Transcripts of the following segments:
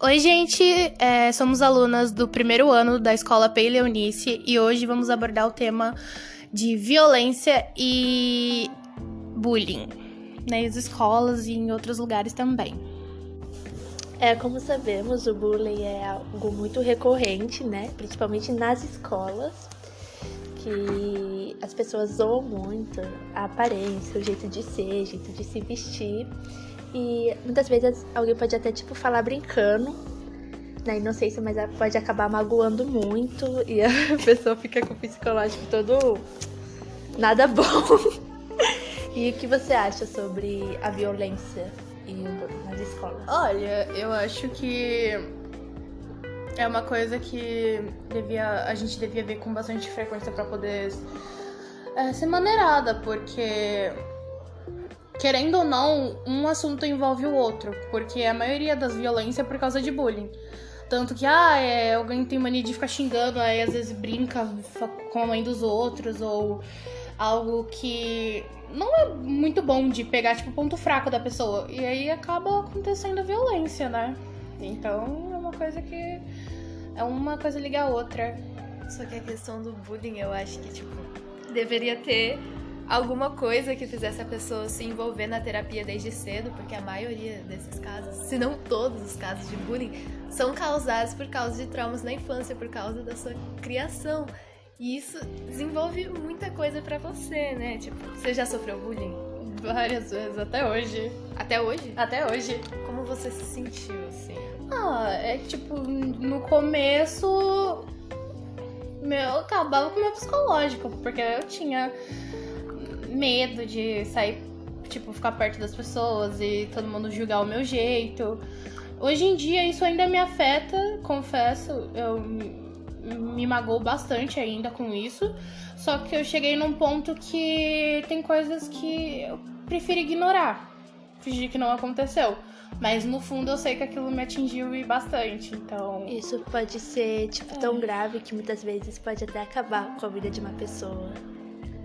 Oi, gente! É, somos alunas do primeiro ano da escola Pei Leonice e hoje vamos abordar o tema de violência e bullying nas escolas e em outros lugares também. É, como sabemos, o bullying é algo muito recorrente, né? Principalmente nas escolas, que as pessoas zoam muito a aparência, o jeito de ser, o jeito de se vestir. E muitas vezes alguém pode até, tipo, falar brincando na inocência, mas pode acabar magoando muito e a pessoa fica com o psicológico todo nada bom. e o que você acha sobre a violência nas escolas? Olha, eu acho que é uma coisa que devia, a gente devia ver com bastante frequência para poder é, ser maneirada, porque querendo ou não, um assunto envolve o outro, porque a maioria das violências é por causa de bullying. Tanto que, ah, é, alguém tem mania de ficar xingando, aí às vezes brinca com a mãe dos outros, ou algo que não é muito bom de pegar, tipo, o ponto fraco da pessoa. E aí acaba acontecendo violência, né? Então é uma coisa que. É uma coisa liga a outra. Só que a questão do bullying, eu acho que, tipo, deveria ter alguma coisa que fizesse a pessoa se envolver na terapia desde cedo, porque a maioria desses casos, se não todos os casos de bullying, são causados por causa de traumas na infância, por causa da sua criação. E isso desenvolve muita coisa para você, né? Tipo, você já sofreu bullying? Várias vezes, até hoje. Até hoje? Até hoje. Como você se sentiu, assim? Ah, é tipo, no começo. Meu, acabava com o meu psicológico, porque eu tinha medo de sair, tipo, ficar perto das pessoas e todo mundo julgar o meu jeito. Hoje em dia isso ainda me afeta, confesso, eu me magoou bastante ainda com isso. Só que eu cheguei num ponto que tem coisas que eu prefiro ignorar, fingir que não aconteceu. Mas no fundo eu sei que aquilo me atingiu e bastante, então. Isso pode ser, tipo, é. tão grave que muitas vezes pode até acabar com a vida de uma pessoa.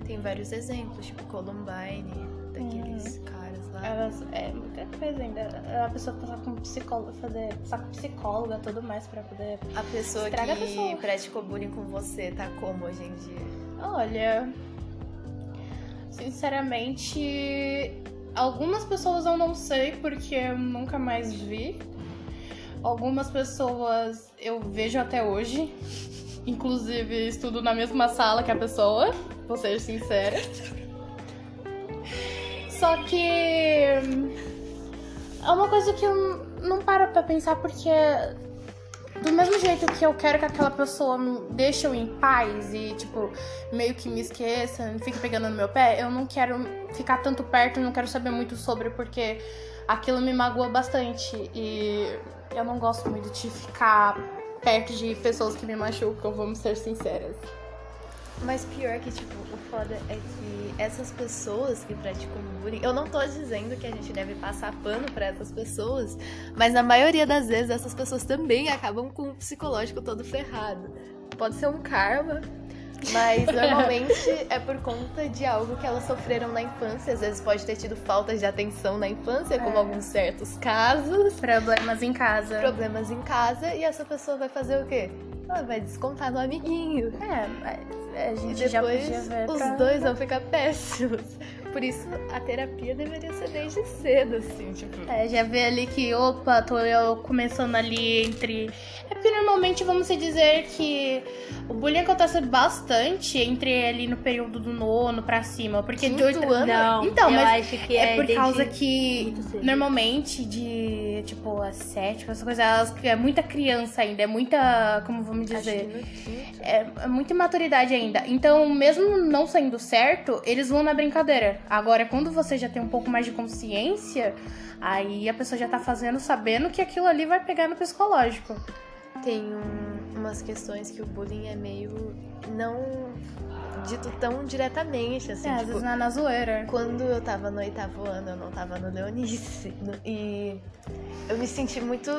Tem vários exemplos, tipo Columbine, daqueles uhum. caras lá. Elas, é muita coisa ainda. A pessoa passar com psicóloga, fazer passar com psicóloga tudo mais pra poder. A pessoa que a pessoa. praticou bullying com você tá como hoje em dia? Olha. Sinceramente, algumas pessoas eu não sei porque eu nunca mais vi. Algumas pessoas eu vejo até hoje. Inclusive, estudo na mesma sala que a pessoa, vou ser sincera. Só que. É uma coisa que eu não paro pra pensar porque. Do mesmo jeito que eu quero que aquela pessoa me deixe eu em paz e, tipo, meio que me esqueça, fique pegando no meu pé, eu não quero ficar tanto perto, não quero saber muito sobre, porque aquilo me magoa bastante. E eu não gosto muito de ficar perto de pessoas que me machucam, vamos ser sinceras. Mas pior que, tipo, o foda é que essas pessoas que praticam bullying, eu não tô dizendo que a gente deve passar pano para essas pessoas, mas na maioria das vezes essas pessoas também acabam com o psicológico todo ferrado. Pode ser um karma, mas normalmente é por conta de algo que elas sofreram na infância. Às vezes pode ter tido falta de atenção na infância, como é. alguns certos casos. Problemas em casa. Problemas em casa. E essa pessoa vai fazer o quê? Ela vai descontar no amiguinho. É, mas a gente e depois já podia ver os pra... dois vão ficar péssimos. Por isso, a terapia deveria ser desde cedo, assim, tipo. É, já vê ali que, opa, tô eu começando ali entre. É porque normalmente vamos dizer que o bullying acontece bastante entre ali no período do nono pra cima. Porque Quinto de oito Não, então, mas acho que é, é por causa que normalmente de tipo a sétima, essa coisa, é muita criança ainda, é muita. Como vamos dizer? É, é muita imaturidade ainda. Então, mesmo não saindo certo, eles vão na brincadeira. Agora, quando você já tem um pouco mais de consciência, aí a pessoa já tá fazendo sabendo que aquilo ali vai pegar no psicológico. Tem um, umas questões que o bullying é meio não dito tão diretamente, assim. É, tipo, às vezes não é na zoeira. Quando eu tava no oitavo ano, eu não tava no Leonice. E eu me senti muito.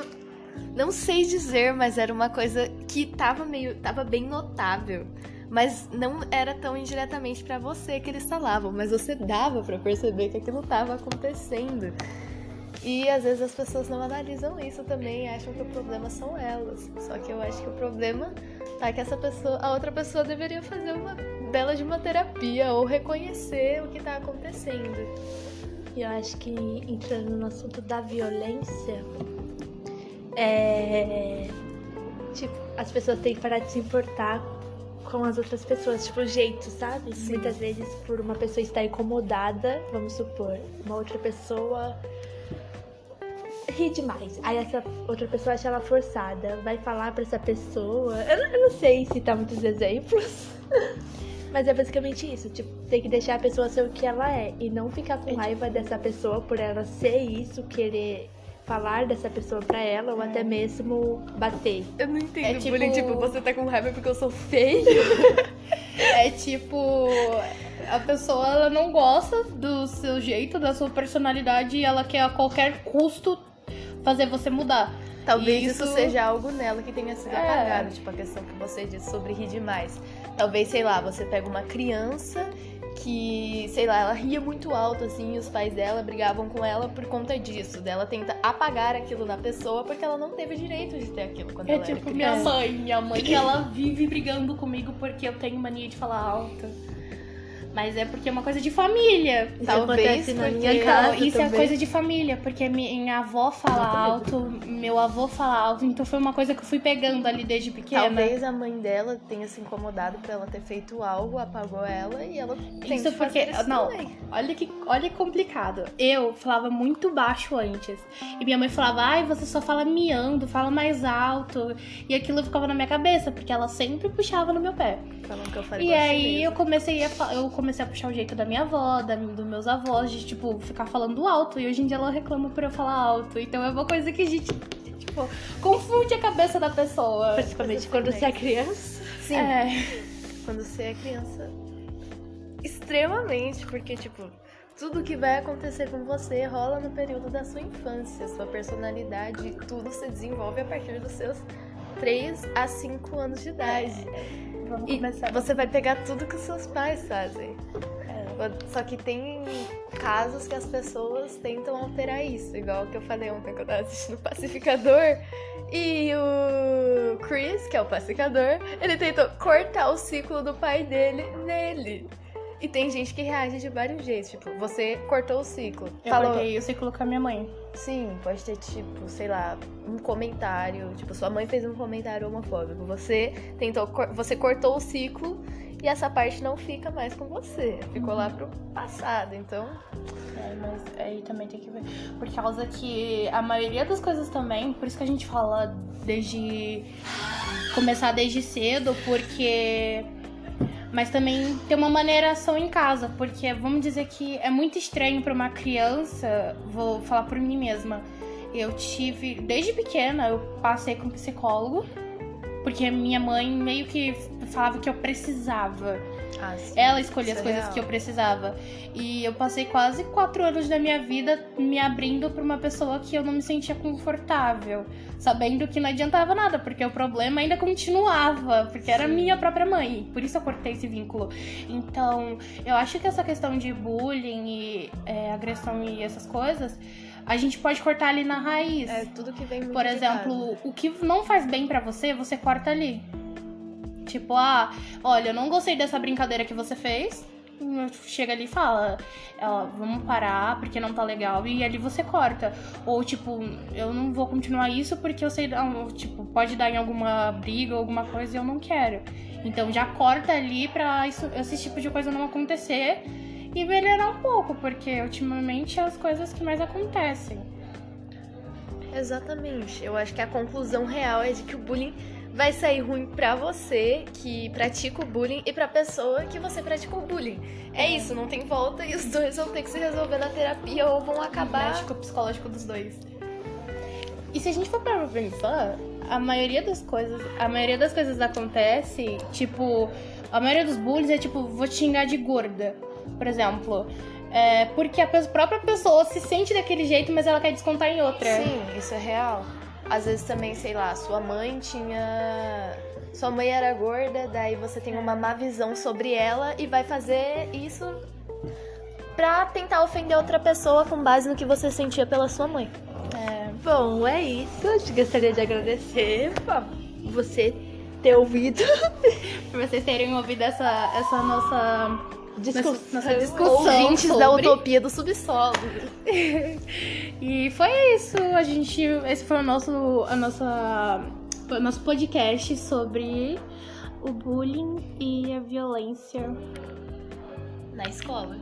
Não sei dizer, mas era uma coisa que tava meio. tava bem notável mas não era tão indiretamente para você que eles falavam, mas você dava para perceber que aquilo estava acontecendo. E às vezes as pessoas não analisam isso também, acham que o problema são elas. Só que eu acho que o problema tá que essa pessoa, a outra pessoa deveria fazer uma bela de uma terapia ou reconhecer o que tá acontecendo. E eu acho que entrando no assunto da violência, é. Tipo, as pessoas têm que parar de se importar com as outras pessoas, tipo, o jeito, sabe? Sim. Muitas vezes, por uma pessoa estar incomodada, vamos supor, uma outra pessoa ri demais. Aí essa outra pessoa acha ela forçada, vai falar pra essa pessoa. Eu não, eu não sei citar muitos exemplos. Mas é basicamente isso, tipo, tem que deixar a pessoa ser o que ela é e não ficar com raiva dessa pessoa por ela ser isso, querer falar dessa pessoa pra ela ou até mesmo bater. Eu não entendo É tipo- bullying, tipo, você tá com raiva porque eu sou feio. É tipo, a pessoa ela não gosta do seu jeito, da sua personalidade e ela quer a qualquer custo fazer você mudar. Talvez isso... isso- seja algo nela que tenha sido É. apagado, tipo a questão que você disse sobre rir demais. Talvez, sei lá, você pega uma criança que, sei lá, ela ria muito alto assim, e os pais dela brigavam com ela por conta disso. Dela tenta apagar aquilo da pessoa porque ela não teve direito de ter aquilo quando É ela tipo era minha criança. mãe. Minha mãe, ela vive brigando comigo porque eu tenho mania de falar alto. Mas é porque é uma coisa de família. Isso Talvez na minha casa isso é também. coisa de família, porque minha avó fala alto, meu avô fala alto, então foi uma coisa que eu fui pegando ali desde pequena. Talvez a mãe dela tenha se incomodado por ela ter feito algo, apagou ela e ela tem Isso que porque. não, olha que, olha que complicado. Eu falava muito baixo antes. E minha mãe falava, ai, você só fala miando, fala mais alto. E aquilo ficava na minha cabeça, porque ela sempre puxava no meu pé. Falando que eu falei E aí eu comecei a eu comecei a puxar o jeito da minha avó, da, dos meus avós, de tipo, ficar falando alto. E hoje em dia ela reclama por eu falar alto. Então é uma coisa que a gente, tipo, confunde a cabeça da pessoa. Principalmente quando você é criança. Sim. É. quando você é criança. Extremamente, porque, tipo, tudo que vai acontecer com você rola no período da sua infância. Sua personalidade, tudo se desenvolve a partir dos seus 3 a 5 anos de idade. Vamos E começar. você vai pegar tudo que os seus pais fazem. Só que tem casos que as pessoas tentam alterar isso, igual que eu falei ontem que eu tava assistindo o Pacificador. E o Chris, que é o pacificador, ele tentou cortar o ciclo do pai dele nele. E tem gente que reage de vários jeitos, tipo, você cortou o ciclo. Eu falou, cortei o ciclo com a minha mãe. Sim, pode ter, tipo, sei lá, um comentário. Tipo, sua mãe fez um comentário homofóbico. Você tentou. Você cortou o ciclo e essa parte não fica mais com você. Ficou lá pro passado. Então. É, mas aí também tem que ver. Por causa que a maioria das coisas também, por isso que a gente fala desde. começar desde cedo, porque. Mas também ter uma maneiração em casa, porque vamos dizer que é muito estranho pra uma criança, vou falar por mim mesma. Eu tive, desde pequena, eu passei com psicólogo, porque minha mãe meio que falava que eu precisava. Ah, sim, Ela escolhia as é coisas real. que eu precisava. E eu passei quase quatro anos da minha vida me abrindo pra uma pessoa que eu não me sentia confortável. Sabendo que não adiantava nada, porque o problema ainda continuava. Porque era Sim. minha própria mãe. Por isso eu cortei esse vínculo. Então, eu acho que essa questão de bullying e é, agressão e essas coisas, a gente pode cortar ali na raiz. É tudo que vem muito Por exemplo, o que não faz bem pra você, você corta ali. Tipo, ah, olha, eu não gostei dessa brincadeira que você fez. Chega ali e fala, ó, vamos parar porque não tá legal. E ali você corta. Ou tipo, eu não vou continuar isso porque eu sei, tipo, pode dar em alguma briga alguma coisa e eu não quero. Então já corta ali pra isso, esse tipo de coisa não acontecer e melhorar um pouco, porque ultimamente é as coisas que mais acontecem. Exatamente. Eu acho que a conclusão real é de que o bullying vai sair ruim pra você que pratica o bullying e pra pessoa que você pratica o bullying. É isso, não tem volta e os dois vão ter que se resolver na terapia ou vão acabar. médico psicológico dos dois. E se a gente for para pensar, a maioria das coisas, a maioria das coisas acontece, tipo, a maioria dos bullies é tipo, vou te xingar de gorda, por exemplo. É porque a própria pessoa se sente daquele jeito, mas ela quer descontar em outra. Sim, isso é real. Às vezes também, sei lá, sua mãe tinha. Sua mãe era gorda, daí você tem uma má visão sobre ela e vai fazer isso pra tentar ofender outra pessoa com base no que você sentia pela sua mãe. Bom, é isso. Eu gostaria de agradecer por você ter ouvido. Por vocês terem ouvido essa, essa nossa Discussão, nossa discussão Ouvintes sobre... da utopia do subsolo. E foi isso. A gente. Esse foi o nosso, a nossa, o nosso podcast sobre o bullying e a violência Na escola.